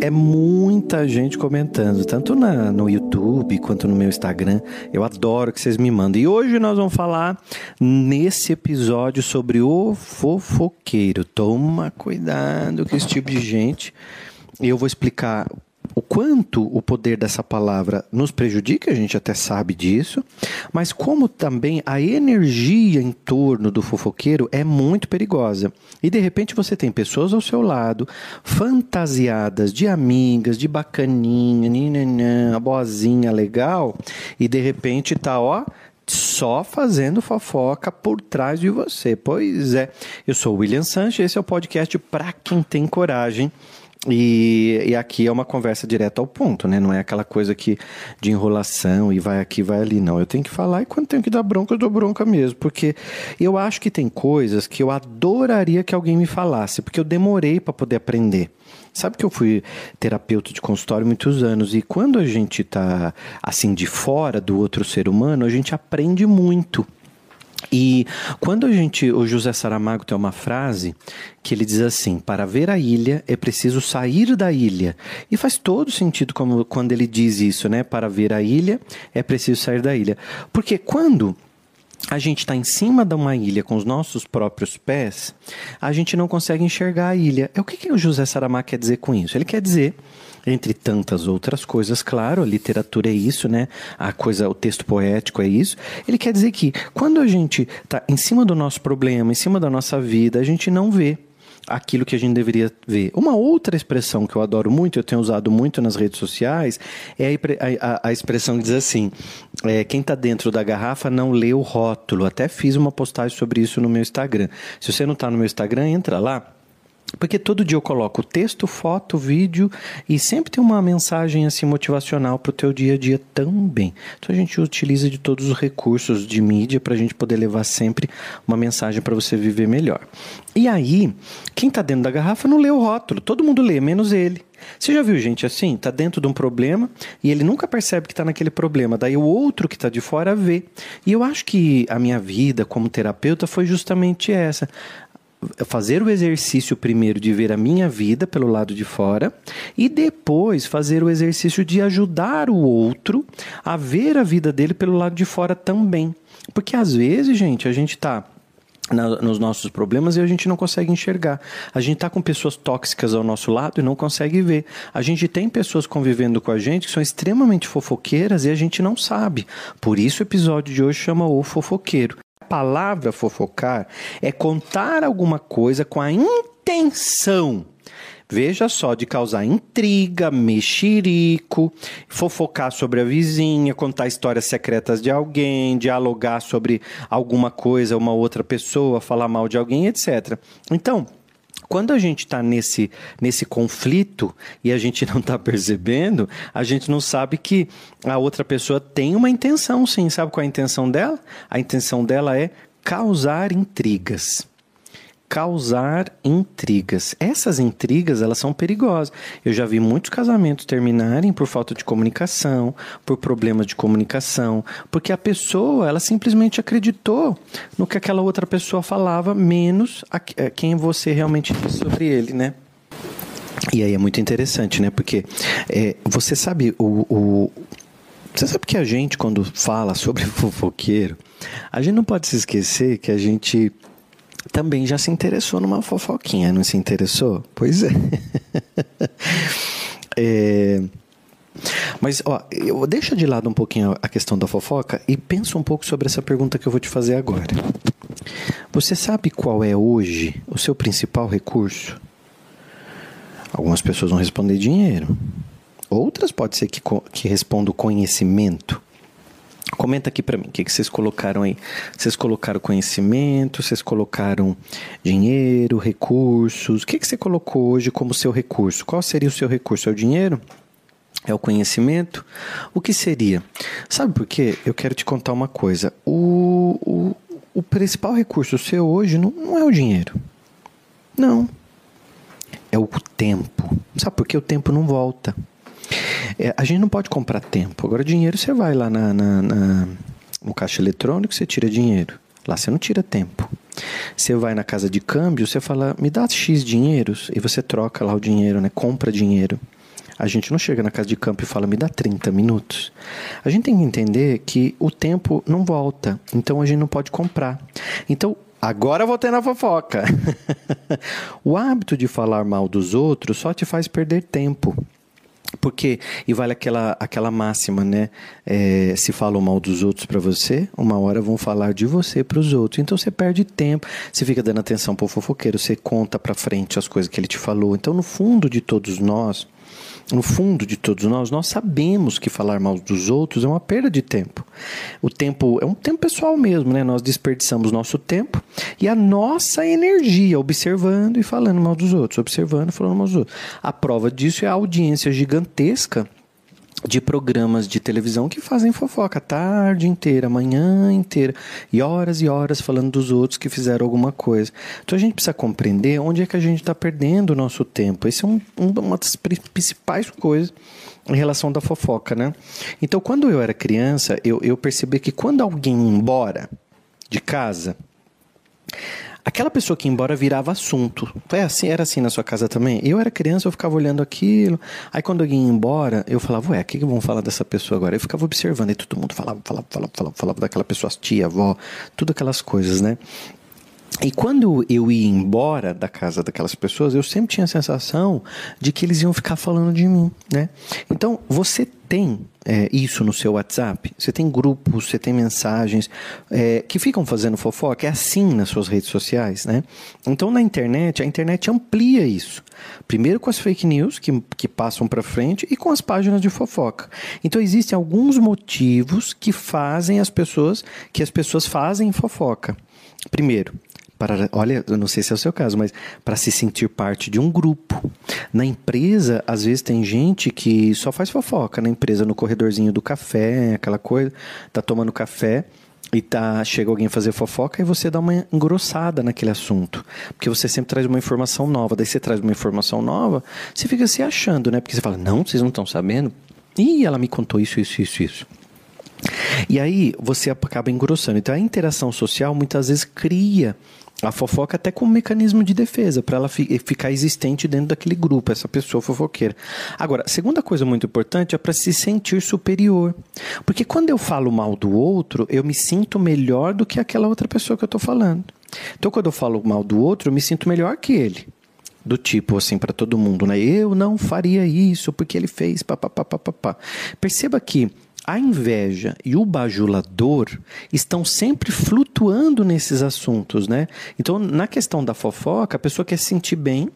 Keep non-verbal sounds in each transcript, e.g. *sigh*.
É muita gente comentando, tanto na, no YouTube quanto no meu Instagram. Eu adoro que vocês me mandem. E hoje nós vamos falar nesse episódio sobre o fofoqueiro. Toma cuidado com esse tipo de gente. Eu vou explicar o quanto o poder dessa palavra nos prejudica, a gente até sabe disso, mas como também a energia em torno do fofoqueiro é muito perigosa. E de repente você tem pessoas ao seu lado, fantasiadas de amigas, de bacaninha, ninanã, boazinha legal, e de repente tá, ó, só fazendo fofoca por trás de você. Pois é, eu sou o William Sanches, esse é o podcast para quem tem coragem e, e, aqui é uma conversa direta ao ponto, né? Não é aquela coisa que de enrolação e vai aqui, vai ali. Não, eu tenho que falar e quando tenho que dar bronca, eu dou bronca mesmo. Porque eu acho que tem coisas que eu adoraria que alguém me falasse, porque eu demorei para poder aprender. Sabe que eu fui terapeuta de consultório muitos anos e quando a gente está assim de fora do outro ser humano, a gente aprende muito. E quando a gente, o José Saramago tem uma frase que ele diz assim: para ver a ilha é preciso sair da ilha. E faz todo sentido como, quando ele diz isso, né? Para ver a ilha é preciso sair da ilha. Porque quando a gente está em cima de uma ilha com os nossos próprios pés, a gente não consegue enxergar a ilha. É o que, que o José Saramago quer dizer com isso? Ele quer dizer entre tantas outras coisas, claro, a literatura é isso, né? A coisa, o texto poético é isso. Ele quer dizer que quando a gente está em cima do nosso problema, em cima da nossa vida, a gente não vê aquilo que a gente deveria ver. Uma outra expressão que eu adoro muito, eu tenho usado muito nas redes sociais, é a, a, a expressão que diz assim: é, quem está dentro da garrafa não lê o rótulo. Até fiz uma postagem sobre isso no meu Instagram. Se você não está no meu Instagram, entra lá porque todo dia eu coloco texto, foto, vídeo e sempre tem uma mensagem assim motivacional para o teu dia a dia também. Então a gente utiliza de todos os recursos de mídia para a gente poder levar sempre uma mensagem para você viver melhor. E aí, quem está dentro da garrafa não lê o rótulo, todo mundo lê, menos ele. Você já viu gente assim? Está dentro de um problema e ele nunca percebe que está naquele problema. Daí o outro que está de fora vê. E eu acho que a minha vida como terapeuta foi justamente essa fazer o exercício primeiro de ver a minha vida pelo lado de fora e depois fazer o exercício de ajudar o outro a ver a vida dele pelo lado de fora também. Porque às vezes, gente, a gente está nos nossos problemas e a gente não consegue enxergar. A gente está com pessoas tóxicas ao nosso lado e não consegue ver. A gente tem pessoas convivendo com a gente que são extremamente fofoqueiras e a gente não sabe. Por isso o episódio de hoje chama O Fofoqueiro palavra fofocar é contar alguma coisa com a intenção Veja só, de causar intriga, mexerico, fofocar sobre a vizinha, contar histórias secretas de alguém, dialogar sobre alguma coisa, uma outra pessoa, falar mal de alguém, etc. Então, quando a gente está nesse, nesse conflito e a gente não está percebendo, a gente não sabe que a outra pessoa tem uma intenção, sim. Sabe qual é a intenção dela? A intenção dela é causar intrigas causar intrigas. Essas intrigas, elas são perigosas. Eu já vi muitos casamentos terminarem por falta de comunicação, por problemas de comunicação, porque a pessoa, ela simplesmente acreditou no que aquela outra pessoa falava, menos a eh, quem você realmente disse sobre ele, né? E aí é muito interessante, né? Porque é, você sabe o, o você sabe que a gente, quando fala sobre *laughs* fofoqueiro, a gente não pode se esquecer que a gente também já se interessou numa fofoquinha, não se interessou? Pois é. *laughs* é... Mas, ó, eu deixa de lado um pouquinho a questão da fofoca e pensa um pouco sobre essa pergunta que eu vou te fazer agora. Você sabe qual é hoje o seu principal recurso? Algumas pessoas vão responder dinheiro. Outras pode ser que, que respondam conhecimento. Comenta aqui para mim, o que, que vocês colocaram aí? Vocês colocaram conhecimento, vocês colocaram dinheiro, recursos. O que, que você colocou hoje como seu recurso? Qual seria o seu recurso? É o dinheiro? É o conhecimento? O que seria? Sabe por quê? Eu quero te contar uma coisa. O, o, o principal recurso seu hoje não, não é o dinheiro. Não. É o tempo. Sabe por quê? O tempo não volta. É, a gente não pode comprar tempo. Agora, dinheiro, você vai lá na, na, na, no caixa eletrônico, você tira dinheiro. Lá você não tira tempo. Você vai na casa de câmbio, você fala, me dá X dinheiros, e você troca lá o dinheiro, né? Compra dinheiro. A gente não chega na casa de campo e fala, me dá 30 minutos. A gente tem que entender que o tempo não volta, então a gente não pode comprar. Então, Agora eu vou ter na fofoca. *laughs* o hábito de falar mal dos outros só te faz perder tempo. Porque, e vale aquela, aquela máxima, né? É, se falam mal dos outros para você, uma hora vão falar de você para os outros. Então você perde tempo, você fica dando atenção para o fofoqueiro, você conta para frente as coisas que ele te falou. Então, no fundo de todos nós, no fundo de todos nós, nós sabemos que falar mal dos outros é uma perda de tempo. O tempo é um tempo pessoal mesmo, né? Nós desperdiçamos nosso tempo e a nossa energia observando e falando mal dos outros, observando e falando mal dos outros. A prova disso é a audiência gigantesca de programas de televisão que fazem fofoca a tarde inteira, a manhã inteira, e horas e horas falando dos outros que fizeram alguma coisa. Então a gente precisa compreender onde é que a gente está perdendo o nosso tempo. Esse é um, uma das principais coisas em relação da fofoca, né? Então quando eu era criança, eu, eu percebi que quando alguém ia embora de casa, aquela pessoa que embora virava assunto. É assim, era assim na sua casa também? Eu era criança, eu ficava olhando aquilo. Aí quando alguém ia embora, eu falava, ué, o que, que vão falar dessa pessoa agora? Eu ficava observando, e todo mundo falava, falava, falava, falava, falava daquela pessoa, tia, avó, tudo aquelas coisas, né? E quando eu ia embora da casa daquelas pessoas, eu sempre tinha a sensação de que eles iam ficar falando de mim, né? Então, você tem é, isso no seu WhatsApp? Você tem grupos, você tem mensagens é, que ficam fazendo fofoca? É assim nas suas redes sociais, né? Então, na internet, a internet amplia isso. Primeiro com as fake news que, que passam para frente e com as páginas de fofoca. Então, existem alguns motivos que fazem as pessoas, que as pessoas fazem fofoca. Primeiro, para, olha, eu não sei se é o seu caso, mas para se sentir parte de um grupo. Na empresa, às vezes tem gente que só faz fofoca na empresa, no corredorzinho do café, aquela coisa, tá tomando café e tá chega alguém fazer fofoca e você dá uma engrossada naquele assunto, porque você sempre traz uma informação nova, daí você traz uma informação nova, você fica se achando, né? Porque você fala: "Não, vocês não estão sabendo?" E ela me contou isso, isso, isso, isso. E aí você acaba engrossando. Então a interação social muitas vezes cria a fofoca até como mecanismo de defesa, para ela fi ficar existente dentro daquele grupo, essa pessoa fofoqueira. Agora, segunda coisa muito importante é para se sentir superior. Porque quando eu falo mal do outro, eu me sinto melhor do que aquela outra pessoa que eu estou falando. Então, quando eu falo mal do outro, eu me sinto melhor que ele. Do tipo assim para todo mundo, né? Eu não faria isso porque ele fez, papapá. Perceba que a inveja e o bajulador estão sempre flutuando nesses assuntos, né? Então, na questão da fofoca, a pessoa quer se sentir bem,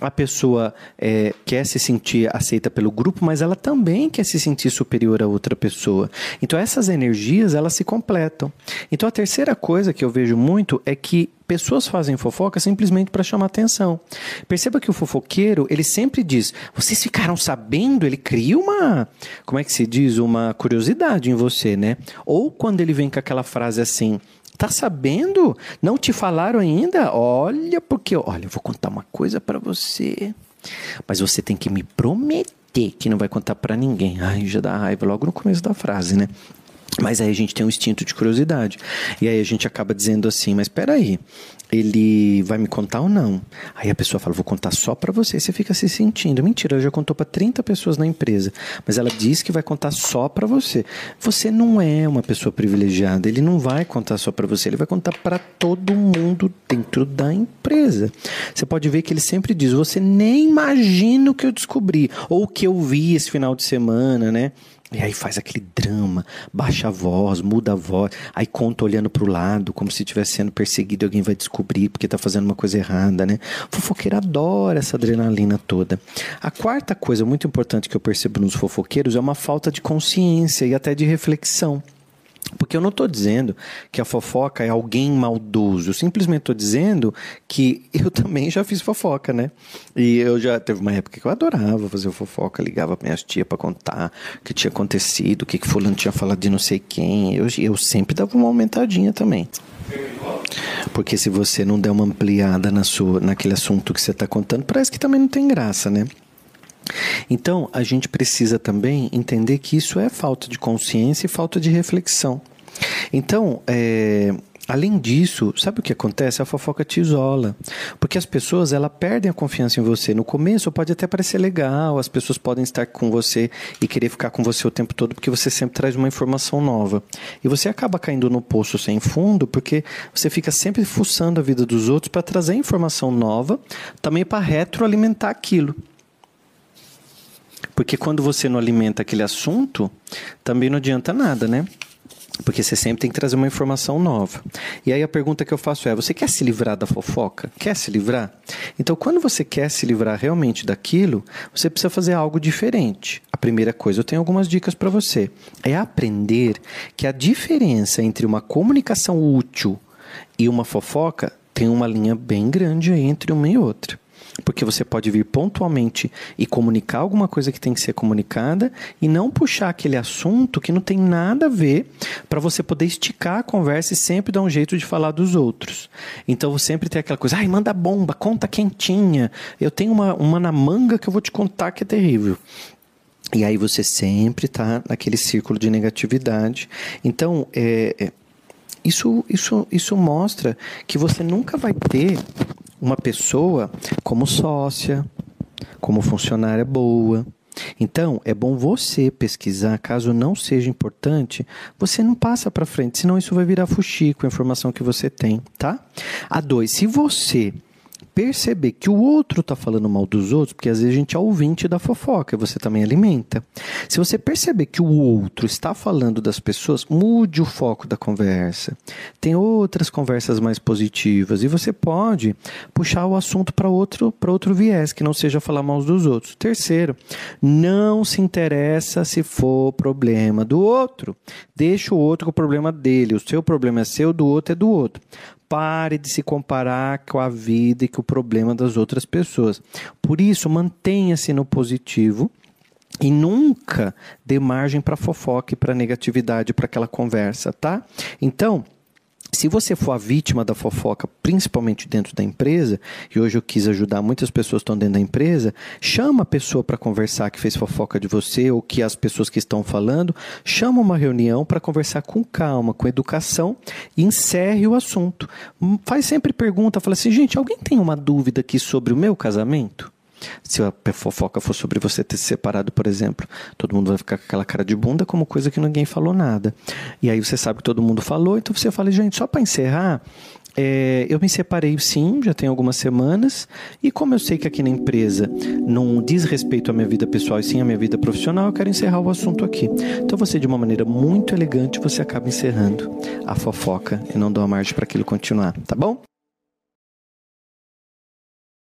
a pessoa é, quer se sentir aceita pelo grupo, mas ela também quer se sentir superior a outra pessoa. Então essas energias elas se completam. Então a terceira coisa que eu vejo muito é que pessoas fazem fofoca simplesmente para chamar atenção. Perceba que o fofoqueiro, ele sempre diz: "Vocês ficaram sabendo?" Ele cria uma, como é que se diz, uma curiosidade em você, né? Ou quando ele vem com aquela frase assim: Tá sabendo? Não te falaram ainda? Olha, porque olha, eu vou contar uma coisa para você. Mas você tem que me prometer que não vai contar para ninguém. Ai, já dá raiva logo no começo da frase, né? Mas aí a gente tem um instinto de curiosidade. E aí a gente acaba dizendo assim: Mas espera aí, ele vai me contar ou não? Aí a pessoa fala: Vou contar só para você. Você fica se sentindo. Mentira, ela já contou para 30 pessoas na empresa. Mas ela diz que vai contar só para você. Você não é uma pessoa privilegiada. Ele não vai contar só para você. Ele vai contar para todo mundo dentro da empresa. Você pode ver que ele sempre diz: Você nem imagina o que eu descobri. Ou o que eu vi esse final de semana, né? E aí faz aquele drama, baixa a voz, muda a voz, aí conta olhando para o lado, como se estivesse sendo perseguido alguém vai descobrir porque está fazendo uma coisa errada, né? Fofoqueiro adora essa adrenalina toda. A quarta coisa muito importante que eu percebo nos fofoqueiros é uma falta de consciência e até de reflexão. Porque eu não estou dizendo que a fofoca é alguém maldoso, eu simplesmente estou dizendo que eu *laughs* também já fiz fofoca, né? E eu já teve uma época que eu adorava fazer fofoca, ligava para minhas tias para contar o que tinha acontecido, o que, que fulano tinha falado de não sei quem. Eu, eu sempre dava uma aumentadinha também. Porque se você não der uma ampliada na sua, naquele assunto que você está contando, parece que também não tem graça, né? Então, a gente precisa também entender que isso é falta de consciência e falta de reflexão. Então, é, Além disso, sabe o que acontece? A fofoca te isola. Porque as pessoas, ela perdem a confiança em você. No começo pode até parecer legal, as pessoas podem estar com você e querer ficar com você o tempo todo porque você sempre traz uma informação nova. E você acaba caindo no poço sem fundo porque você fica sempre fuçando a vida dos outros para trazer informação nova, também para retroalimentar aquilo. Porque quando você não alimenta aquele assunto, também não adianta nada, né? Porque você sempre tem que trazer uma informação nova. E aí a pergunta que eu faço é: você quer se livrar da fofoca? Quer se livrar? Então, quando você quer se livrar realmente daquilo, você precisa fazer algo diferente. A primeira coisa, eu tenho algumas dicas para você. É aprender que a diferença entre uma comunicação útil e uma fofoca tem uma linha bem grande entre uma e outra porque você pode vir pontualmente e comunicar alguma coisa que tem que ser comunicada e não puxar aquele assunto que não tem nada a ver para você poder esticar a conversa e sempre dar um jeito de falar dos outros. Então sempre tem aquela coisa, ai, manda bomba, conta quentinha. Eu tenho uma, uma na manga que eu vou te contar que é terrível. E aí você sempre está naquele círculo de negatividade. Então, é, é, isso, isso, isso mostra que você nunca vai ter uma pessoa como sócia, como funcionária boa. Então, é bom você pesquisar, caso não seja importante, você não passa para frente, senão isso vai virar fuxico, a informação que você tem, tá? A dois, se você perceber que o outro está falando mal dos outros, porque às vezes a gente é ouvinte da fofoca, você também alimenta. Se você perceber que o outro está falando das pessoas, mude o foco da conversa. Tem outras conversas mais positivas e você pode puxar o assunto para outro, outro viés, que não seja falar mal dos outros. Terceiro, não se interessa se for problema do outro. Deixa o outro com o problema dele. O seu problema é seu, do outro é do outro. Pare de se comparar com a vida e com o problema das outras pessoas. Por isso, mantenha-se no positivo e nunca dê margem para fofoca e para negatividade para aquela conversa, tá? Então, se você for a vítima da fofoca, principalmente dentro da empresa, e hoje eu quis ajudar muitas pessoas que estão dentro da empresa, chama a pessoa para conversar que fez fofoca de você ou que as pessoas que estão falando, chama uma reunião para conversar com calma, com educação e encerre o assunto. Faz sempre pergunta, fala assim, gente, alguém tem uma dúvida aqui sobre o meu casamento? Se a fofoca for sobre você ter se separado, por exemplo, todo mundo vai ficar com aquela cara de bunda como coisa que ninguém falou nada. E aí você sabe que todo mundo falou, então você fala, gente, só para encerrar, é, eu me separei sim, já tem algumas semanas, e como eu sei que aqui na empresa não diz respeito à minha vida pessoal e sim à minha vida profissional, eu quero encerrar o assunto aqui. Então você, de uma maneira muito elegante, você acaba encerrando a fofoca e não dá margem para aquilo continuar, tá bom?